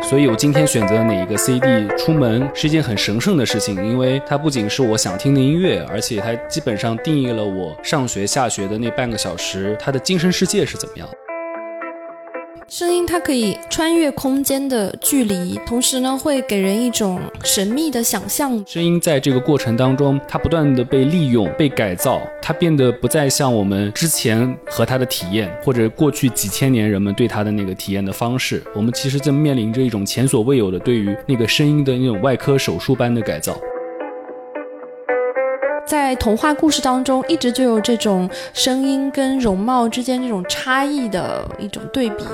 所以我今天选择哪一个 CD 出门是一件很神圣的事情，因为它不仅是我想听的音乐，而且它基本上定义了我上学下学的那半个小时，它的精神世界是怎么样。声音它可以穿越空间的距离，同时呢会给人一种神秘的想象。声音在这个过程当中，它不断的被利用、被改造，它变得不再像我们之前和它的体验，或者过去几千年人们对它的那个体验的方式。我们其实正面临着一种前所未有的对于那个声音的那种外科手术般的改造。在童话故事当中，一直就有这种声音跟容貌之间这种差异的一种对比。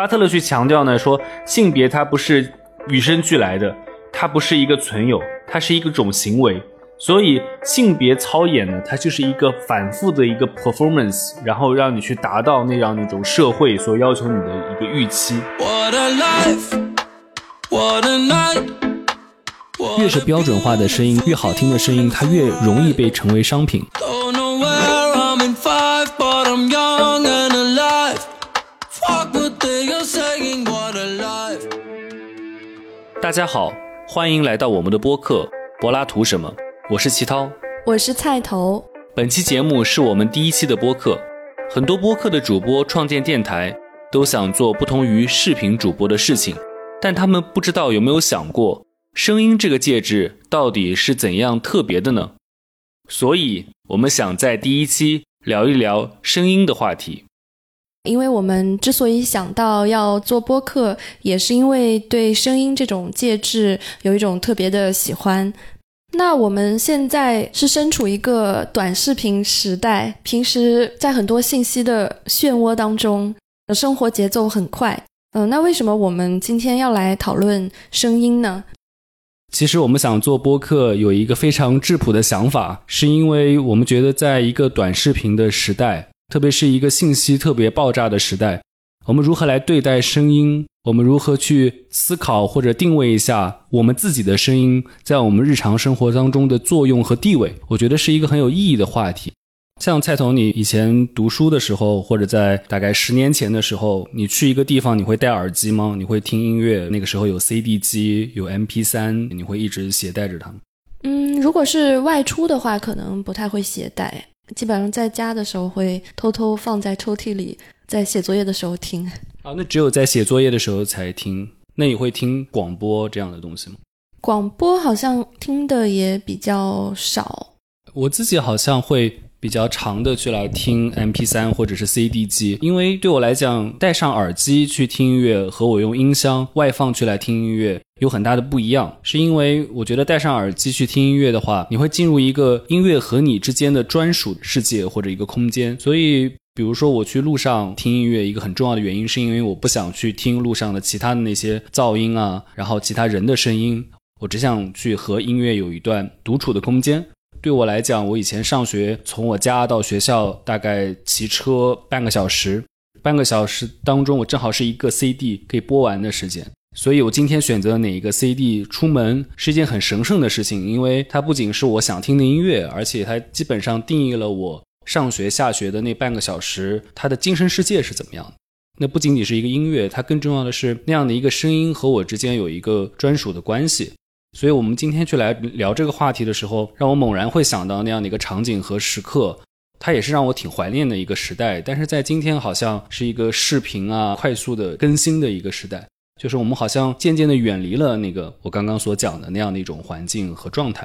巴特勒去强调呢，说性别它不是与生俱来的，它不是一个存有，它是一个种行为。所以性别操演呢，它就是一个反复的一个 performance，然后让你去达到那样那种社会所要求你的一个预期。越是标准化的声音，越好听的声音，它越容易被成为商品。大家好，欢迎来到我们的播客《柏拉图什么》，我是齐涛，我是菜头。本期节目是我们第一期的播客。很多播客的主播创建电台，都想做不同于视频主播的事情，但他们不知道有没有想过，声音这个介质到底是怎样特别的呢？所以，我们想在第一期聊一聊声音的话题。因为我们之所以想到要做播客，也是因为对声音这种介质有一种特别的喜欢。那我们现在是身处一个短视频时代，平时在很多信息的漩涡当中，生活节奏很快。嗯，那为什么我们今天要来讨论声音呢？其实我们想做播客有一个非常质朴的想法，是因为我们觉得在一个短视频的时代。特别是一个信息特别爆炸的时代，我们如何来对待声音？我们如何去思考或者定位一下我们自己的声音在我们日常生活当中的作用和地位？我觉得是一个很有意义的话题。像蔡彤，你以前读书的时候，或者在大概十年前的时候，你去一个地方，你会戴耳机吗？你会听音乐？那个时候有 CD 机，有 MP 三，你会一直携带着它吗？嗯，如果是外出的话，可能不太会携带。基本上在家的时候会偷偷放在抽屉里，在写作业的时候听。啊，那只有在写作业的时候才听。那你会听广播这样的东西吗？广播好像听的也比较少。我自己好像会。比较长的去来听 M P 三或者是 C D 机，因为对我来讲，戴上耳机去听音乐和我用音箱外放去来听音乐有很大的不一样。是因为我觉得戴上耳机去听音乐的话，你会进入一个音乐和你之间的专属世界或者一个空间。所以，比如说我去路上听音乐，一个很重要的原因是因为我不想去听路上的其他的那些噪音啊，然后其他人的声音，我只想去和音乐有一段独处的空间。对我来讲，我以前上学，从我家到学校大概骑车半个小时，半个小时当中，我正好是一个 CD 可以播完的时间。所以我今天选择哪一个 CD 出门是一件很神圣的事情，因为它不仅是我想听的音乐，而且它基本上定义了我上学下学的那半个小时，它的精神世界是怎么样的。那不仅仅是一个音乐，它更重要的是那样的一个声音和我之间有一个专属的关系。所以，我们今天去来聊这个话题的时候，让我猛然会想到那样的一个场景和时刻，它也是让我挺怀念的一个时代。但是在今天，好像是一个视频啊快速的更新的一个时代，就是我们好像渐渐的远离了那个我刚刚所讲的那样的一种环境和状态。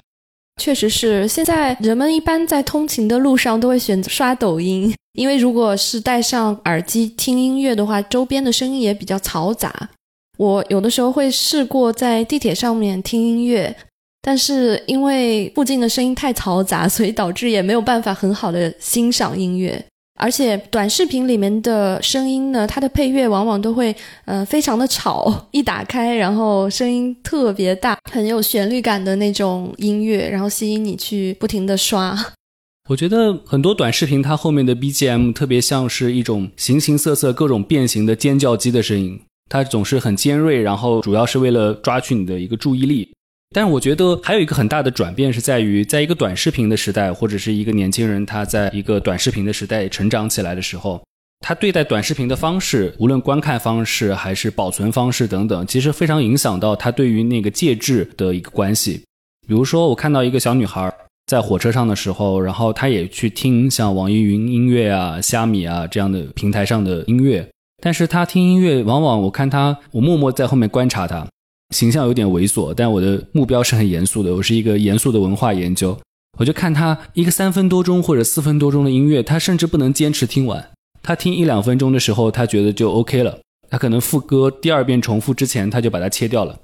确实是，现在人们一般在通勤的路上都会选择刷抖音，因为如果是戴上耳机听音乐的话，周边的声音也比较嘈杂。我有的时候会试过在地铁上面听音乐，但是因为附近的声音太嘈杂，所以导致也没有办法很好的欣赏音乐。而且短视频里面的声音呢，它的配乐往往都会呃非常的吵，一打开然后声音特别大，很有旋律感的那种音乐，然后吸引你去不停的刷。我觉得很多短视频它后面的 BGM 特别像是一种形形色色、各种变形的尖叫机的声音。它总是很尖锐，然后主要是为了抓取你的一个注意力。但是我觉得还有一个很大的转变是在于，在一个短视频的时代，或者是一个年轻人他在一个短视频的时代成长起来的时候，他对待短视频的方式，无论观看方式还是保存方式等等，其实非常影响到他对于那个介质的一个关系。比如说，我看到一个小女孩在火车上的时候，然后她也去听像网易云音乐啊、虾米啊这样的平台上的音乐，但是他听音乐，往往我看他，我默默在后面观察他，形象有点猥琐，但我的目标是很严肃的，我是一个严肃的文化研究，我就看他一个三分多钟或者四分多钟的音乐，他甚至不能坚持听完。他听一两分钟的时候，他觉得就 OK 了。他可能副歌第二遍重复之前，他就把它切掉了。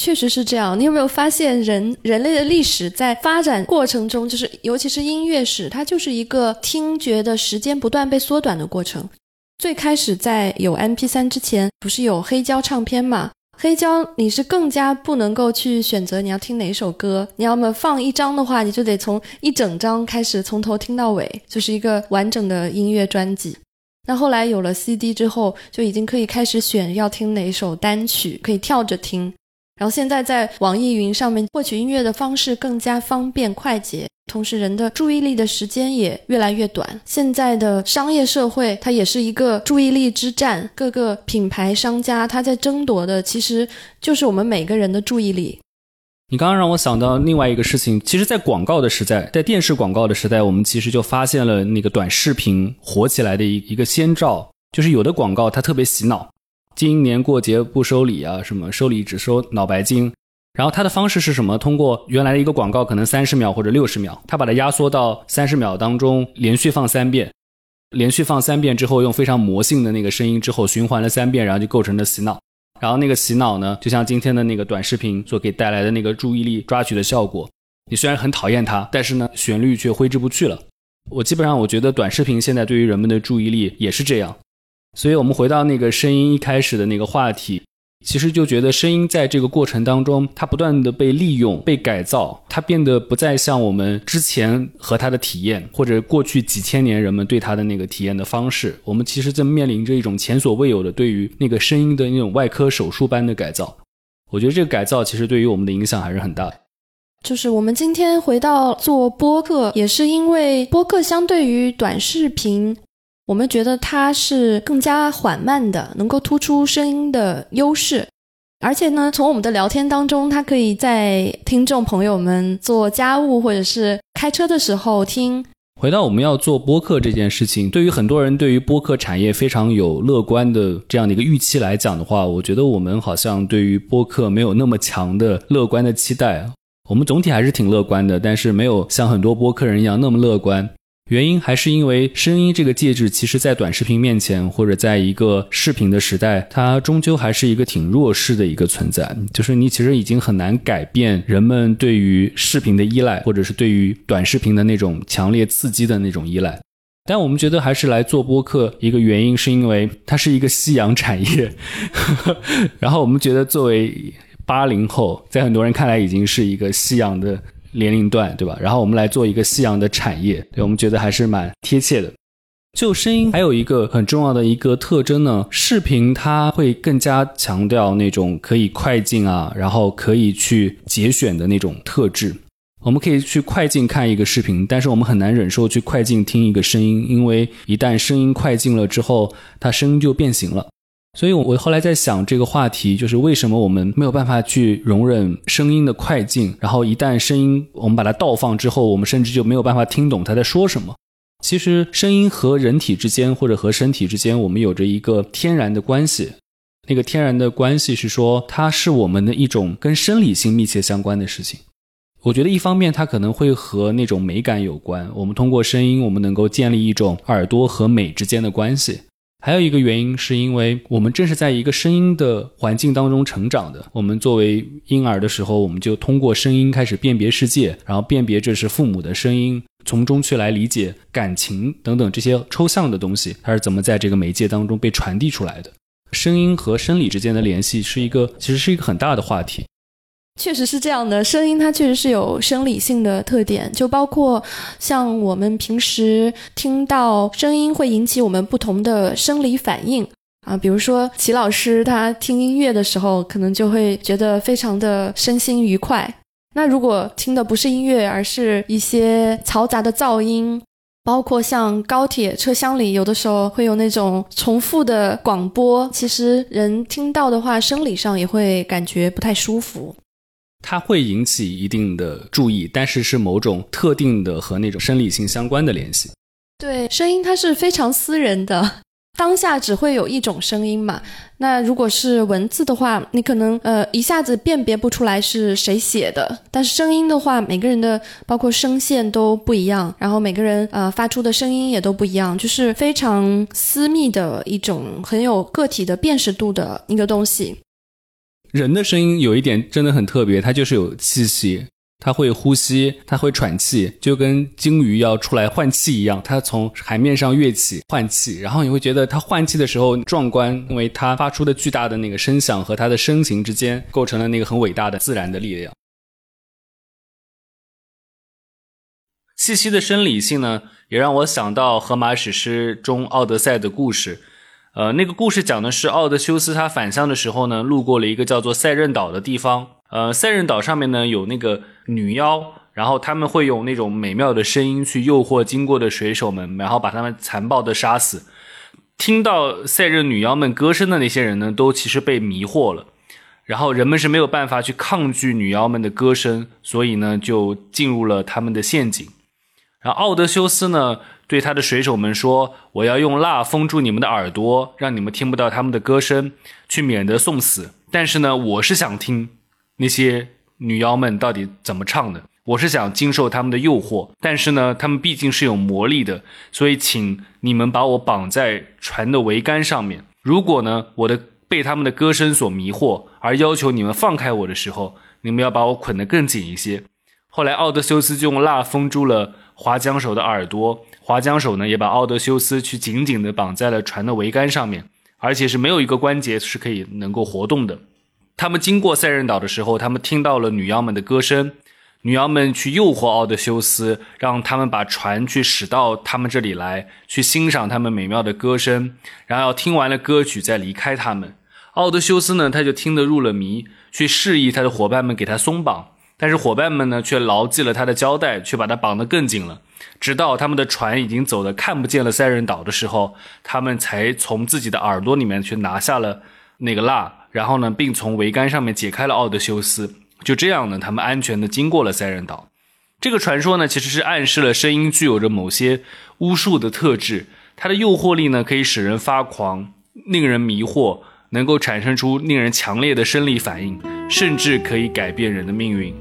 确实是这样。你有没有发现，人人类的历史在发展过程中，就是尤其是音乐史，它就是一个听觉的时间不断被缩短的过程。最开始在有 MP3 之前，不是有黑胶唱片嘛？黑胶你是更加不能够去选择你要听哪首歌。你要么放一张的话，你就得从一整张开始，从头听到尾，就是一个完整的音乐专辑。那后来有了 CD 之后，就已经可以开始选要听哪首单曲，可以跳着听。然后现在在网易云上面获取音乐的方式更加方便快捷，同时人的注意力的时间也越来越短。现在的商业社会，它也是一个注意力之战，各个品牌商家他在争夺的，其实就是我们每个人的注意力。你刚刚让我想到另外一个事情，其实，在广告的时代，在电视广告的时代，我们其实就发现了那个短视频火起来的一一个先兆，就是有的广告它特别洗脑，今年过节不收礼啊，什么收礼只收脑白金，然后它的方式是什么？通过原来的一个广告可能三十秒或者六十秒，它把它压缩到三十秒当中，连续放三遍，连续放三遍之后，用非常魔性的那个声音之后循环了三遍，然后就构成了洗脑。然后那个洗脑呢，就像今天的那个短视频所给带来的那个注意力抓取的效果。你虽然很讨厌它，但是呢，旋律却挥之不去了。我基本上我觉得短视频现在对于人们的注意力也是这样。所以我们回到那个声音一开始的那个话题。其实就觉得声音在这个过程当中，它不断的被利用、被改造，它变得不再像我们之前和它的体验，或者过去几千年人们对它的那个体验的方式。我们其实正面临着一种前所未有的对于那个声音的那种外科手术般的改造。我觉得这个改造其实对于我们的影响还是很大的。就是我们今天回到做播客，也是因为播客相对于短视频。我们觉得它是更加缓慢的，能够突出声音的优势，而且呢，从我们的聊天当中，它可以在听众朋友们做家务或者是开车的时候听。回到我们要做播客这件事情，对于很多人对于播客产业非常有乐观的这样的一个预期来讲的话，我觉得我们好像对于播客没有那么强的乐观的期待。我们总体还是挺乐观的，但是没有像很多播客人一样那么乐观。原因还是因为声音这个介质，其实在短视频面前，或者在一个视频的时代，它终究还是一个挺弱势的一个存在。就是你其实已经很难改变人们对于视频的依赖，或者是对于短视频的那种强烈刺激的那种依赖。但我们觉得还是来做播客，一个原因是因为它是一个夕阳产业。然后我们觉得作为八零后，在很多人看来已经是一个夕阳的。年龄段对吧？然后我们来做一个夕阳的产业，对我们觉得还是蛮贴切的。就声音还有一个很重要的一个特征呢，视频它会更加强调那种可以快进啊，然后可以去节选的那种特质。我们可以去快进看一个视频，但是我们很难忍受去快进听一个声音，因为一旦声音快进了之后，它声音就变形了。所以，我后来在想这个话题，就是为什么我们没有办法去容忍声音的快进，然后一旦声音我们把它倒放之后，我们甚至就没有办法听懂他在说什么。其实，声音和人体之间或者和身体之间，我们有着一个天然的关系。那个天然的关系是说，它是我们的一种跟生理性密切相关的事情。我觉得一方面它可能会和那种美感有关，我们通过声音，我们能够建立一种耳朵和美之间的关系。还有一个原因，是因为我们正是在一个声音的环境当中成长的。我们作为婴儿的时候，我们就通过声音开始辨别世界，然后辨别这是父母的声音，从中去来理解感情等等这些抽象的东西，它是怎么在这个媒介当中被传递出来的。声音和生理之间的联系是一个，其实是一个很大的话题。确实是这样的，声音它确实是有生理性的特点，就包括像我们平时听到声音会引起我们不同的生理反应啊，比如说齐老师他听音乐的时候，可能就会觉得非常的身心愉快。那如果听的不是音乐，而是一些嘈杂的噪音，包括像高铁车厢里，有的时候会有那种重复的广播，其实人听到的话，生理上也会感觉不太舒服。它会引起一定的注意，但是是某种特定的和那种生理性相关的联系。对，声音它是非常私人的。当下只会有一种声音嘛？那如果是文字的话，你可能呃一下子辨别不出来是谁写的。但是声音的话，每个人的包括声线都不一样，然后每个人呃发出的声音也都不一样，就是非常私密的一种很有个体的辨识度的一个东西。人的声音有一点真的很特别，它就是有气息。它会呼吸，它会喘气，就跟鲸鱼要出来换气一样。它从海面上跃起换气，然后你会觉得它换气的时候壮观，因为它发出的巨大的那个声响和它的身形之间构成了那个很伟大的自然的力量。气息的生理性呢，也让我想到荷马史诗中《奥德赛》的故事。呃，那个故事讲的是奥德修斯他返乡的时候呢，路过了一个叫做塞壬岛的地方。呃，塞壬岛上面呢有那个女妖，然后他们会用那种美妙的声音去诱惑经过的水手们，然后把他们残暴的杀死。听到塞壬女妖们歌声的那些人呢，都其实被迷惑了。然后人们是没有办法去抗拒女妖们的歌声，所以呢就进入了他们的陷阱。然后奥德修斯呢对他的水手们说：“我要用蜡封住你们的耳朵，让你们听不到他们的歌声，去免得送死。但是呢，我是想听。”那些女妖们到底怎么唱的？我是想经受他们的诱惑，但是呢，他们毕竟是有魔力的，所以请你们把我绑在船的桅杆上面。如果呢，我的被他们的歌声所迷惑，而要求你们放开我的时候，你们要把我捆得更紧一些。后来，奥德修斯就用蜡封住了划桨手的耳朵，划桨手呢也把奥德修斯去紧紧地绑在了船的桅杆上面，而且是没有一个关节是可以能够活动的。他们经过塞壬岛的时候，他们听到了女妖们的歌声，女妖们去诱惑奥德修斯，让他们把船去驶到他们这里来，去欣赏他们美妙的歌声，然后听完了歌曲再离开他们。奥德修斯呢，他就听得入了迷，去示意他的伙伴们给他松绑，但是伙伴们呢却牢记了他的交代，却把他绑得更紧了。直到他们的船已经走得看不见了塞壬岛的时候，他们才从自己的耳朵里面去拿下了那个蜡。然后呢，并从桅杆上面解开了奥德修斯。就这样呢，他们安全的经过了塞壬岛。这个传说呢，其实是暗示了声音具有着某些巫术的特质。它的诱惑力呢，可以使人发狂，令人迷惑，能够产生出令人强烈的生理反应，甚至可以改变人的命运。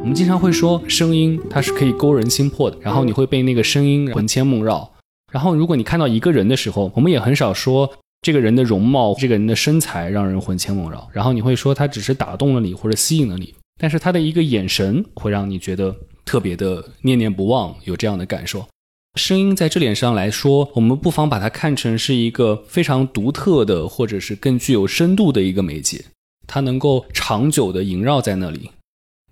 我们经常会说声音它是可以勾人心魄的，然后你会被那个声音魂牵梦绕。然后如果你看到一个人的时候，我们也很少说这个人的容貌、这个人的身材让人魂牵梦绕。然后你会说他只是打动了你或者吸引了你，但是他的一个眼神会让你觉得特别的念念不忘，有这样的感受。声音在这点上来说，我们不妨把它看成是一个非常独特的，或者是更具有深度的一个媒介，它能够长久的萦绕在那里。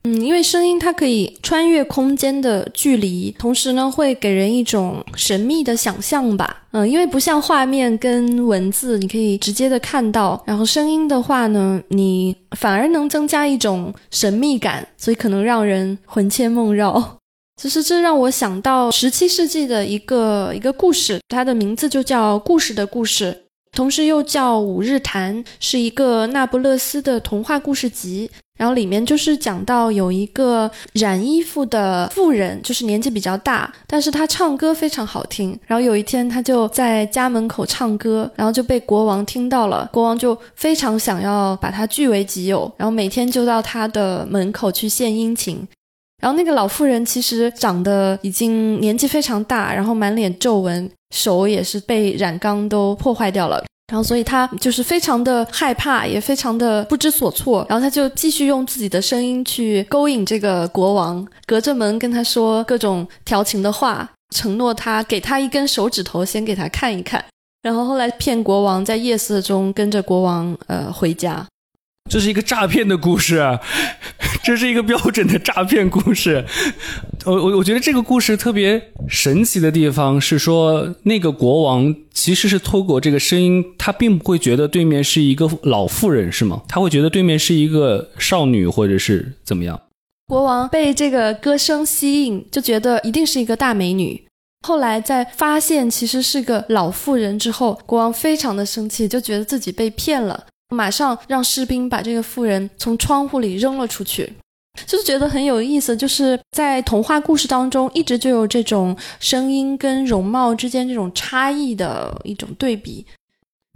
嗯，因为声音它可以穿越空间的距离，同时呢会给人一种神秘的想象吧。嗯，因为不像画面跟文字，你可以直接的看到，然后声音的话呢，你反而能增加一种神秘感，所以可能让人魂牵梦绕。其实这让我想到十七世纪的一个一个故事，它的名字就叫《故事的故事》。同时又叫《五日谈》，是一个那不勒斯的童话故事集。然后里面就是讲到有一个染衣服的妇人，就是年纪比较大，但是她唱歌非常好听。然后有一天，她就在家门口唱歌，然后就被国王听到了。国王就非常想要把她据为己有，然后每天就到她的门口去献殷勤。然后那个老妇人其实长得已经年纪非常大，然后满脸皱纹。手也是被染缸都破坏掉了，然后所以他就是非常的害怕，也非常的不知所措。然后他就继续用自己的声音去勾引这个国王，隔着门跟他说各种调情的话，承诺他给他一根手指头，先给他看一看。然后后来骗国王在夜色中跟着国王呃回家。这是一个诈骗的故事，这是一个标准的诈骗故事。我我我觉得这个故事特别神奇的地方是说，那个国王其实是透过这个声音，他并不会觉得对面是一个老妇人，是吗？他会觉得对面是一个少女，或者是怎么样？国王被这个歌声吸引，就觉得一定是一个大美女。后来在发现其实是个老妇人之后，国王非常的生气，就觉得自己被骗了，马上让士兵把这个妇人从窗户里扔了出去。就是觉得很有意思，就是在童话故事当中，一直就有这种声音跟容貌之间这种差异的一种对比。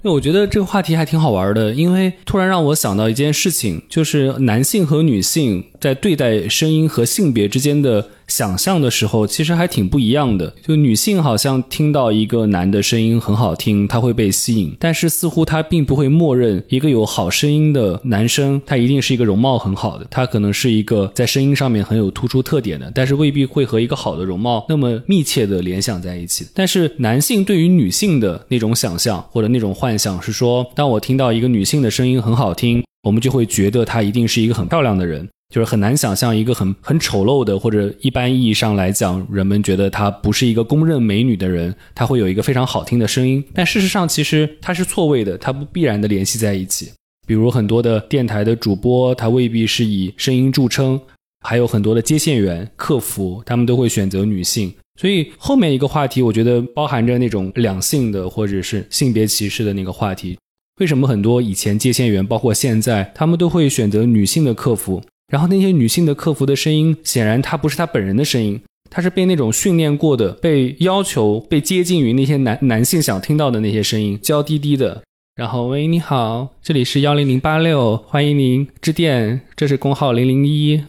对，我觉得这个话题还挺好玩的，因为突然让我想到一件事情，就是男性和女性在对待声音和性别之间的。想象的时候，其实还挺不一样的。就女性好像听到一个男的声音很好听，她会被吸引，但是似乎她并不会默认一个有好声音的男生，他一定是一个容貌很好的，他可能是一个在声音上面很有突出特点的，但是未必会和一个好的容貌那么密切的联想在一起。但是男性对于女性的那种想象或者那种幻想是说，当我听到一个女性的声音很好听，我们就会觉得她一定是一个很漂亮的人。就是很难想象一个很很丑陋的，或者一般意义上来讲，人们觉得她不是一个公认美女的人，她会有一个非常好听的声音。但事实上，其实它是错位的，它不必然的联系在一起。比如很多的电台的主播，他未必是以声音著称，还有很多的接线员、客服，他们都会选择女性。所以后面一个话题，我觉得包含着那种两性的或者是性别歧视的那个话题。为什么很多以前接线员，包括现在，他们都会选择女性的客服？然后那些女性的客服的声音，显然她不是她本人的声音，她是被那种训练过的，被要求被接近于那些男男性想听到的那些声音，娇滴滴的。然后喂，你好，这里是幺零零八六，欢迎您致电，这是工号零零一。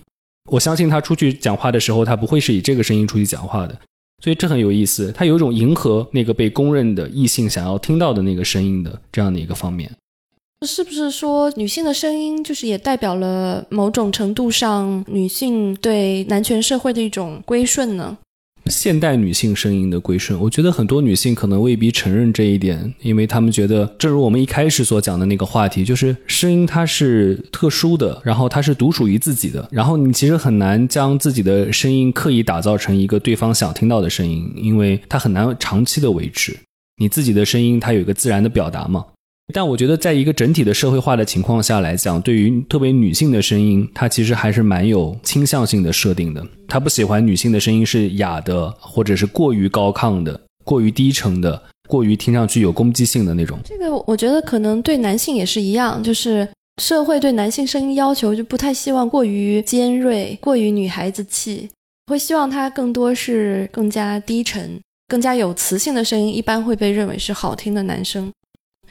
我相信他出去讲话的时候，他不会是以这个声音出去讲话的，所以这很有意思，他有一种迎合那个被公认的异性想要听到的那个声音的这样的一个方面。是不是说女性的声音就是也代表了某种程度上女性对男权社会的一种归顺呢？现代女性声音的归顺，我觉得很多女性可能未必承认这一点，因为她们觉得，正如我们一开始所讲的那个话题，就是声音它是特殊的，然后它是独属于自己的，然后你其实很难将自己的声音刻意打造成一个对方想听到的声音，因为它很难长期的维持。你自己的声音它有一个自然的表达嘛。但我觉得，在一个整体的社会化的情况下来讲，对于特别女性的声音，它其实还是蛮有倾向性的设定的。他不喜欢女性的声音是哑的，或者是过于高亢的、过于低沉的、过于听上去有攻击性的那种。这个我觉得可能对男性也是一样，就是社会对男性声音要求就不太希望过于尖锐、过于女孩子气，会希望他更多是更加低沉、更加有磁性的声音，一般会被认为是好听的男生。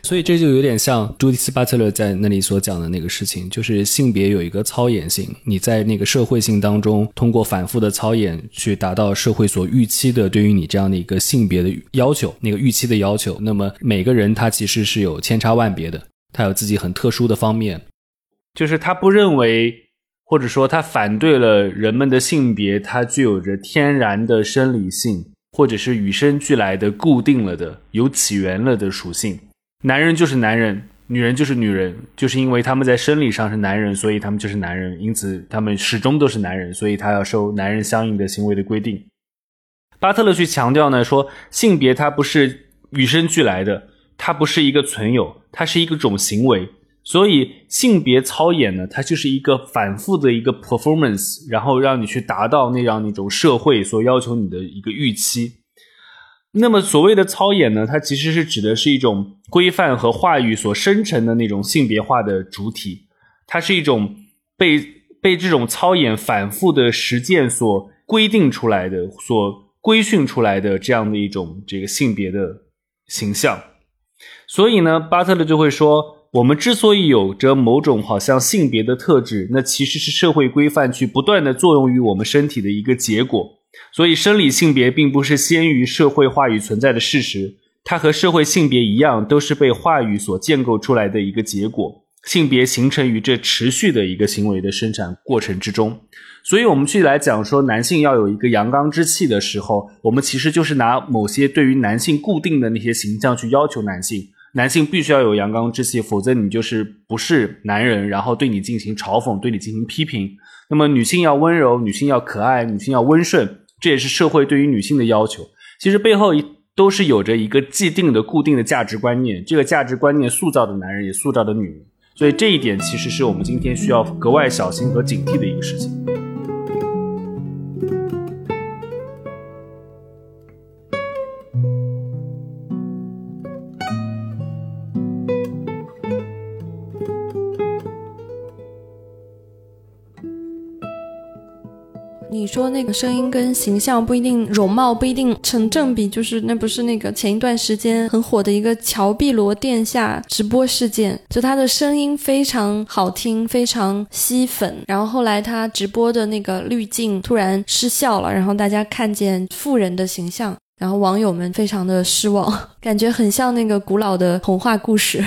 所以这就有点像朱迪斯·巴特勒在那里所讲的那个事情，就是性别有一个操演性。你在那个社会性当中，通过反复的操演去达到社会所预期的对于你这样的一个性别的要求，那个预期的要求。那么每个人他其实是有千差万别的，他有自己很特殊的方面，就是他不认为，或者说他反对了人们的性别，它具有着天然的生理性，或者是与生俱来的固定了的、有起源了的属性。男人就是男人，女人就是女人，就是因为他们在生理上是男人，所以他们就是男人，因此他们始终都是男人，所以他要受男人相应的行为的规定。巴特勒去强调呢，说性别它不是与生俱来的，它不是一个存有，它是一个种行为，所以性别操演呢，它就是一个反复的一个 performance，然后让你去达到那样一种社会所要求你的一个预期。那么所谓的操演呢，它其实是指的是一种规范和话语所生成的那种性别化的主体，它是一种被被这种操演反复的实践所规定出来的、所规训出来的这样的一种这个性别的形象。所以呢，巴特勒就会说，我们之所以有着某种好像性别的特质，那其实是社会规范去不断的作用于我们身体的一个结果。所以，生理性别并不是先于社会话语存在的事实，它和社会性别一样，都是被话语所建构出来的一个结果。性别形成于这持续的一个行为的生产过程之中。所以，我们去来讲说男性要有一个阳刚之气的时候，我们其实就是拿某些对于男性固定的那些形象去要求男性，男性必须要有阳刚之气，否则你就是不是男人，然后对你进行嘲讽，对你进行批评。那么女性要温柔，女性要可爱，女性要温顺，这也是社会对于女性的要求。其实背后一都是有着一个既定的、固定的价值观念，这个价值观念塑造的男人，也塑造的女人。所以这一点其实是我们今天需要格外小心和警惕的一个事情。说那个声音跟形象不一定，容貌不一定成正比，就是那不是那个前一段时间很火的一个乔碧罗殿下直播事件，就他的声音非常好听，非常吸粉，然后后来他直播的那个滤镜突然失效了，然后大家看见富人的形象，然后网友们非常的失望，感觉很像那个古老的童话故事。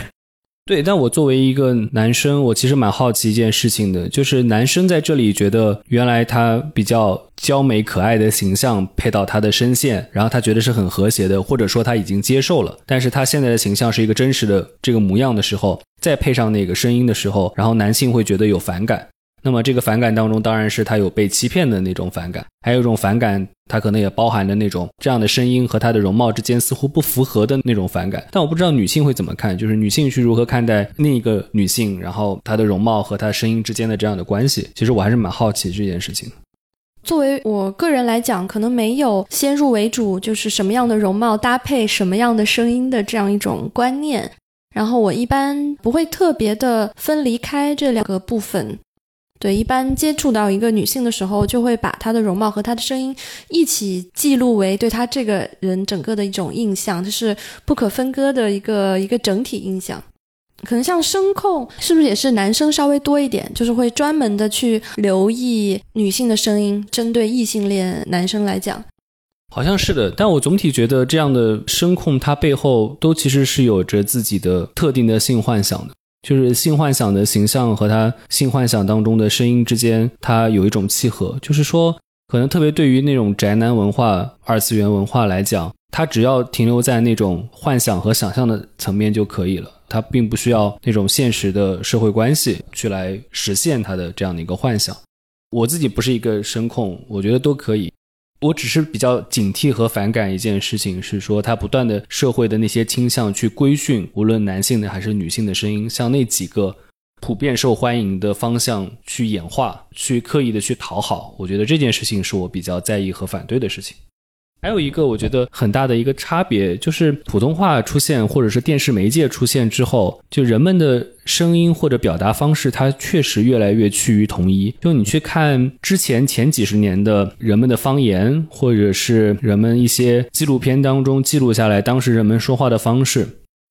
对，但我作为一个男生，我其实蛮好奇一件事情的，就是男生在这里觉得原来他比较娇美可爱的形象配到他的声线，然后他觉得是很和谐的，或者说他已经接受了，但是他现在的形象是一个真实的这个模样的时候，再配上那个声音的时候，然后男性会觉得有反感。那么这个反感当中，当然是他有被欺骗的那种反感，还有一种反感，他可能也包含着那种这样的声音和他的容貌之间似乎不符合的那种反感。但我不知道女性会怎么看，就是女性去如何看待另一个女性，然后她的容貌和她声音之间的这样的关系。其实我还是蛮好奇这件事情。作为我个人来讲，可能没有先入为主，就是什么样的容貌搭配什么样的声音的这样一种观念。然后我一般不会特别的分离开这两个部分。对，一般接触到一个女性的时候，就会把她的容貌和她的声音一起记录为对她这个人整个的一种印象，这是不可分割的一个一个整体印象。可能像声控，是不是也是男生稍微多一点，就是会专门的去留意女性的声音，针对异性恋男生来讲，好像是的。但我总体觉得这样的声控，它背后都其实是有着自己的特定的性幻想的。就是性幻想的形象和他性幻想当中的声音之间，它有一种契合。就是说，可能特别对于那种宅男文化、二次元文化来讲，它只要停留在那种幻想和想象的层面就可以了，它并不需要那种现实的社会关系去来实现它的这样的一个幻想。我自己不是一个声控，我觉得都可以。我只是比较警惕和反感一件事情，是说他不断的社会的那些倾向去规训，无论男性的还是女性的声音，向那几个普遍受欢迎的方向去演化，去刻意的去讨好。我觉得这件事情是我比较在意和反对的事情。还有一个我觉得很大的一个差别，就是普通话出现或者是电视媒介出现之后，就人们的声音或者表达方式，它确实越来越趋于统一。就你去看之前前几十年的人们的方言，或者是人们一些纪录片当中记录下来当时人们说话的方式，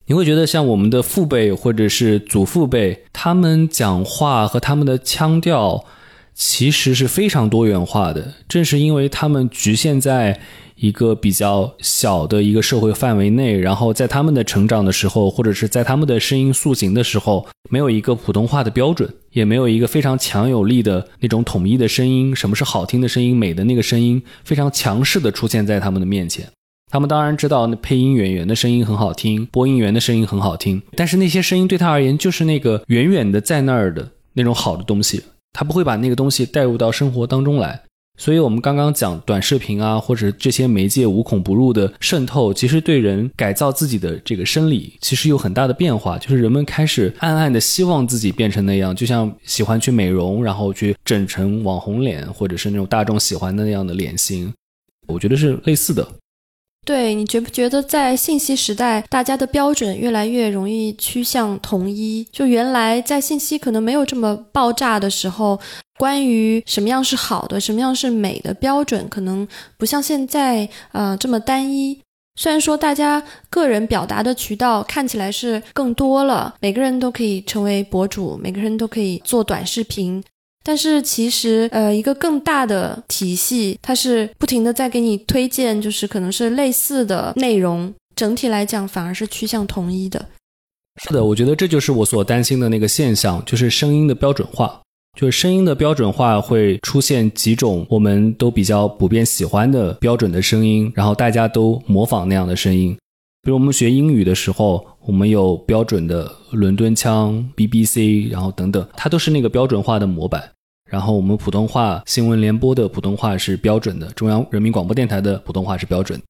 你会觉得像我们的父辈或者是祖父辈，他们讲话和他们的腔调其实是非常多元化的。正是因为他们局限在。一个比较小的一个社会范围内，然后在他们的成长的时候，或者是在他们的声音塑形的时候，没有一个普通话的标准，也没有一个非常强有力的那种统一的声音。什么是好听的声音？美的那个声音非常强势的出现在他们的面前。他们当然知道那配音演员的声音很好听，播音员的声音很好听，但是那些声音对他而言就是那个远远的在那儿的那种好的东西，他不会把那个东西带入到生活当中来。所以，我们刚刚讲短视频啊，或者这些媒介无孔不入的渗透，其实对人改造自己的这个生理，其实有很大的变化。就是人们开始暗暗的希望自己变成那样，就像喜欢去美容，然后去整成网红脸，或者是那种大众喜欢的那样的脸型。我觉得是类似的。对你觉不觉得，在信息时代，大家的标准越来越容易趋向统一？就原来在信息可能没有这么爆炸的时候，关于什么样是好的，什么样是美的标准，可能不像现在呃这么单一。虽然说大家个人表达的渠道看起来是更多了，每个人都可以成为博主，每个人都可以做短视频。但是其实，呃，一个更大的体系，它是不停的在给你推荐，就是可能是类似的内容。整体来讲，反而是趋向统一的。是的，我觉得这就是我所担心的那个现象，就是声音的标准化。就是声音的标准化会出现几种我们都比较普遍喜欢的标准的声音，然后大家都模仿那样的声音。比如我们学英语的时候，我们有标准的伦敦腔、BBC，然后等等，它都是那个标准化的模板。然后我们普通话新闻联播的普通话是标准的，中央人民广播电台的普通话是标准。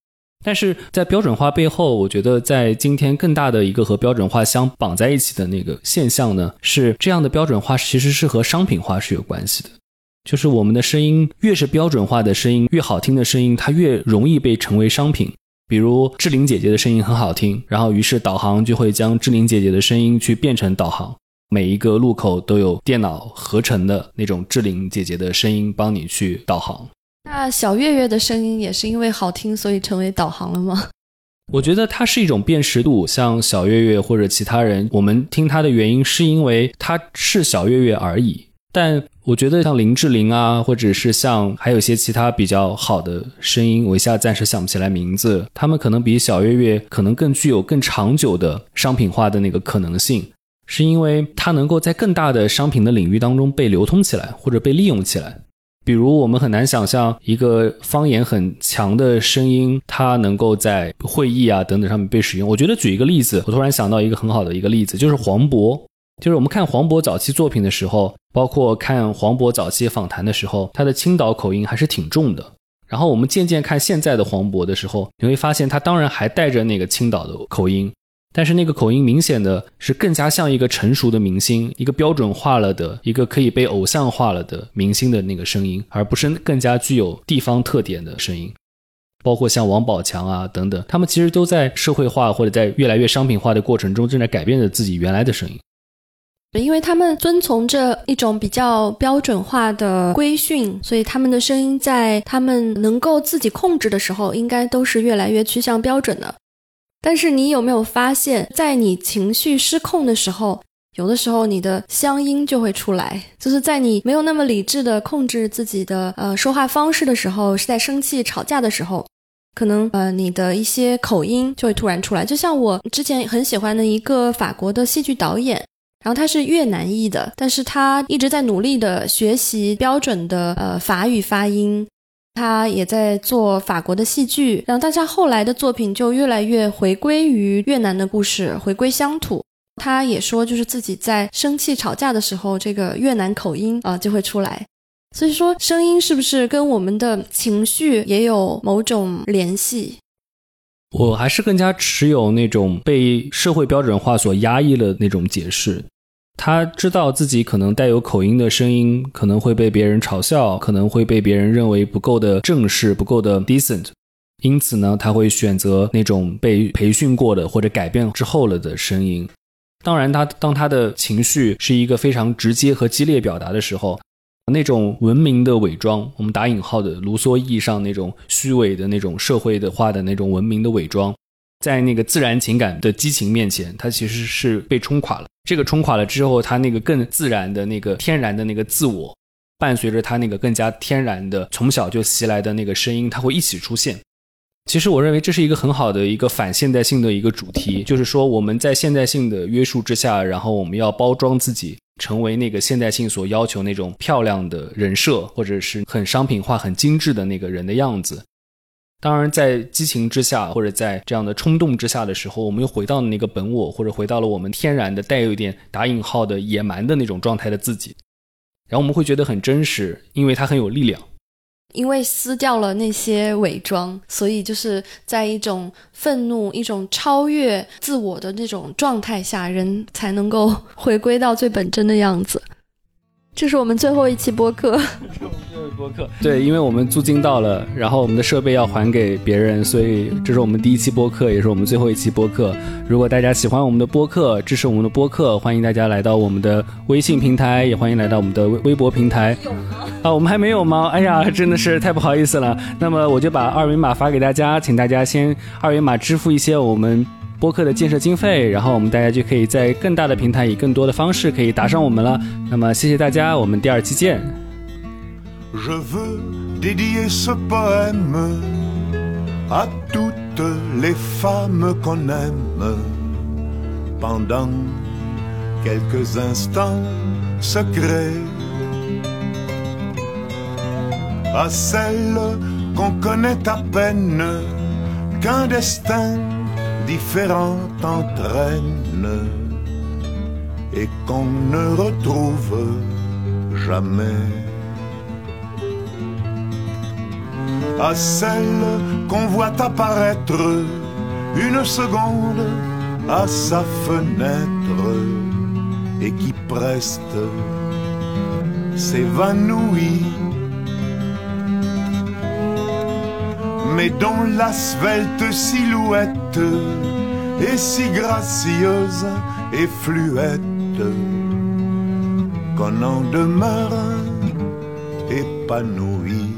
但是在标准化背后，我觉得在今天更大的一个和标准化相绑在一起的那个现象呢，是这样的标准化其实是和商品化是有关系的。就是我们的声音越是标准化的声音，越好听的声音，它越容易被成为商品。比如志玲姐姐的声音很好听，然后于是导航就会将志玲姐姐的声音去变成导航，每一个路口都有电脑合成的那种志玲姐姐的声音帮你去导航。那小月月的声音也是因为好听，所以成为导航了吗？我觉得它是一种辨识度，像小月月或者其他人，我们听它的原因是因为它是小月月而已。但我觉得像林志玲啊，或者是像还有一些其他比较好的声音，我一下暂时想不起来名字，他们可能比小岳岳可能更具有更长久的商品化的那个可能性，是因为它能够在更大的商品的领域当中被流通起来或者被利用起来。比如，我们很难想象一个方言很强的声音，它能够在会议啊等等上面被使用。我觉得举一个例子，我突然想到一个很好的一个例子，就是黄渤。就是我们看黄渤早期作品的时候，包括看黄渤早期访谈的时候，他的青岛口音还是挺重的。然后我们渐渐看现在的黄渤的时候，你会发现他当然还带着那个青岛的口音。但是那个口音明显的是更加像一个成熟的明星，一个标准化了的一个可以被偶像化了的明星的那个声音，而不是更加具有地方特点的声音。包括像王宝强啊等等，他们其实都在社会化或者在越来越商品化的过程中，正在改变着自己原来的声音。因为他们遵从着一种比较标准化的规训，所以他们的声音在他们能够自己控制的时候，应该都是越来越趋向标准的。但是你有没有发现，在你情绪失控的时候，有的时候你的乡音就会出来，就是在你没有那么理智的控制自己的呃说话方式的时候，是在生气吵架的时候，可能呃你的一些口音就会突然出来。就像我之前很喜欢的一个法国的戏剧导演，然后他是越南裔的，但是他一直在努力的学习标准的呃法语发音。他也在做法国的戏剧，然后大家后来的作品就越来越回归于越南的故事，回归乡土。他也说，就是自己在生气吵架的时候，这个越南口音啊就会出来。所以说，声音是不是跟我们的情绪也有某种联系？我还是更加持有那种被社会标准化所压抑了那种解释。他知道自己可能带有口音的声音可能会被别人嘲笑，可能会被别人认为不够的正式、不够的 decent，因此呢，他会选择那种被培训过的或者改变之后了的声音。当然，他当他的情绪是一个非常直接和激烈表达的时候，那种文明的伪装，我们打引号的卢梭意义上那种虚伪的那种社会的化的那种文明的伪装。在那个自然情感的激情面前，它其实是被冲垮了。这个冲垮了之后，他那个更自然的那个天然的那个自我，伴随着他那个更加天然的从小就袭来的那个声音，他会一起出现。其实我认为这是一个很好的一个反现代性的一个主题，就是说我们在现代性的约束之下，然后我们要包装自己，成为那个现代性所要求那种漂亮的人设，或者是很商品化、很精致的那个人的样子。当然，在激情之下，或者在这样的冲动之下的时候，我们又回到了那个本我，或者回到了我们天然的带有一点打引号的野蛮的那种状态的自己，然后我们会觉得很真实，因为它很有力量。因为撕掉了那些伪装，所以就是在一种愤怒、一种超越自我的那种状态下，人才能够回归到最本真的样子。这是我们最后一期播客。这我们最后一期播客 对，因为我们租金到了，然后我们的设备要还给别人，所以这是我们第一期播客，也是我们最后一期播客。如果大家喜欢我们的播客，支持我们的播客，欢迎大家来到我们的微信平台，也欢迎来到我们的微微博平台。啊，我们还没有吗？哎呀，真的是太不好意思了。那么我就把二维码发给大家，请大家先二维码支付一些我们播客的建设经费，然后我们大家就可以在更大的平台以更多的方式可以打赏我们了。那么谢谢大家，我们第二期见。différentes entraînent et qu'on ne retrouve jamais. À celle qu'on voit apparaître une seconde à sa fenêtre et qui preste s'évanouit Mais dont la svelte silhouette est si gracieuse et fluette qu'on en demeure épanoui.